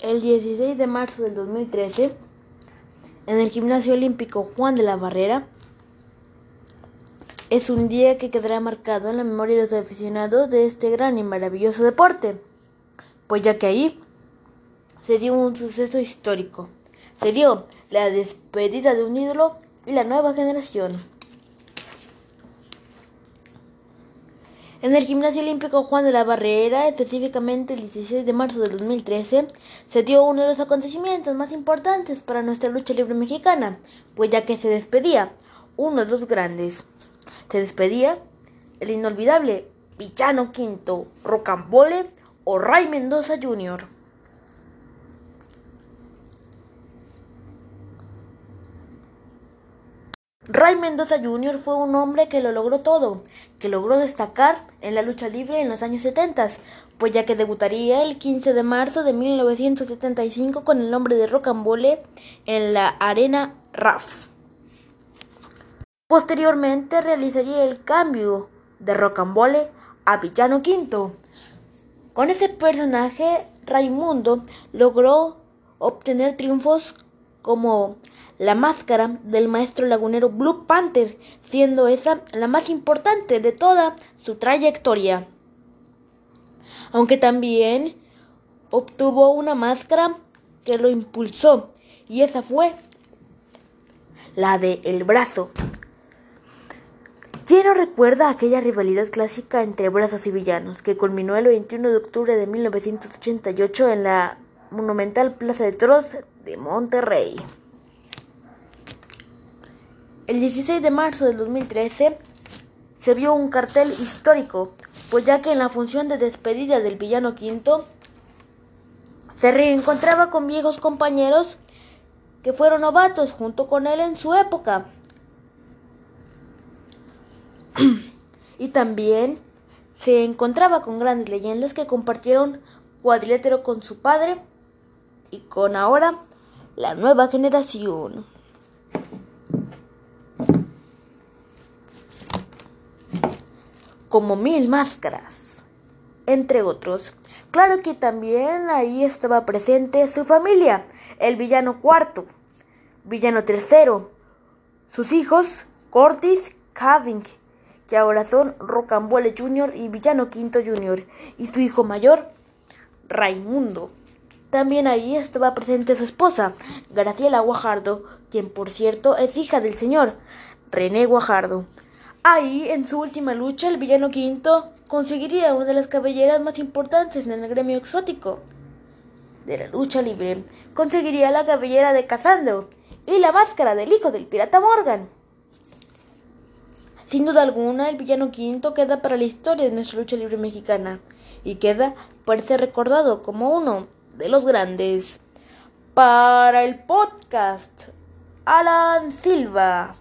el 16 de marzo del 2013, en el Gimnasio Olímpico Juan de la Barrera, es un día que quedará marcado en la memoria de los aficionados de este gran y maravilloso deporte, pues ya que ahí se dio un suceso histórico. Se dio la despedida de un ídolo y la nueva generación. En el Gimnasio Olímpico Juan de la Barrera, específicamente el 16 de marzo de 2013, se dio uno de los acontecimientos más importantes para nuestra lucha libre mexicana, pues ya que se despedía uno de los grandes. Se despedía el inolvidable Villano Quinto, Rocambole o Ray Mendoza Jr. Ray Mendoza Jr. fue un hombre que lo logró todo, que logró destacar en la lucha libre en los años 70, pues ya que debutaría el 15 de marzo de 1975 con el nombre de Rocambole en la Arena RAF. Posteriormente realizaría el cambio de Rocambole a Villano Quinto. Con ese personaje, Raimundo logró obtener triunfos como la máscara del maestro lagunero Blue Panther, siendo esa la más importante de toda su trayectoria. Aunque también obtuvo una máscara que lo impulsó, y esa fue la de El Brazo. ¿Quién no recuerda aquella rivalidad clásica entre brazos y villanos que culminó el 21 de octubre de 1988 en la monumental Plaza de Toros de Monterrey? El 16 de marzo del 2013 se vio un cartel histórico, pues ya que en la función de despedida del villano quinto se reencontraba con viejos compañeros que fueron novatos junto con él en su época. y también se encontraba con grandes leyendas que compartieron cuadrilátero con su padre y con ahora la nueva generación. Como Mil Máscaras, entre otros. Claro que también ahí estaba presente su familia, el villano cuarto, villano tercero, sus hijos, Cortis, Caving, que ahora son Rocambole Jr. y Villano Quinto Jr., y su hijo mayor, Raimundo. También ahí estaba presente su esposa, Graciela Guajardo, quien por cierto es hija del señor René Guajardo. Ahí, en su última lucha, el villano quinto conseguiría una de las cabelleras más importantes en el gremio exótico de la lucha libre. Conseguiría la cabellera de Casandro y la máscara del hijo del pirata Morgan. Sin duda alguna, el villano quinto queda para la historia de nuestra lucha libre mexicana y queda para ser recordado como uno de los grandes. Para el podcast, Alan Silva.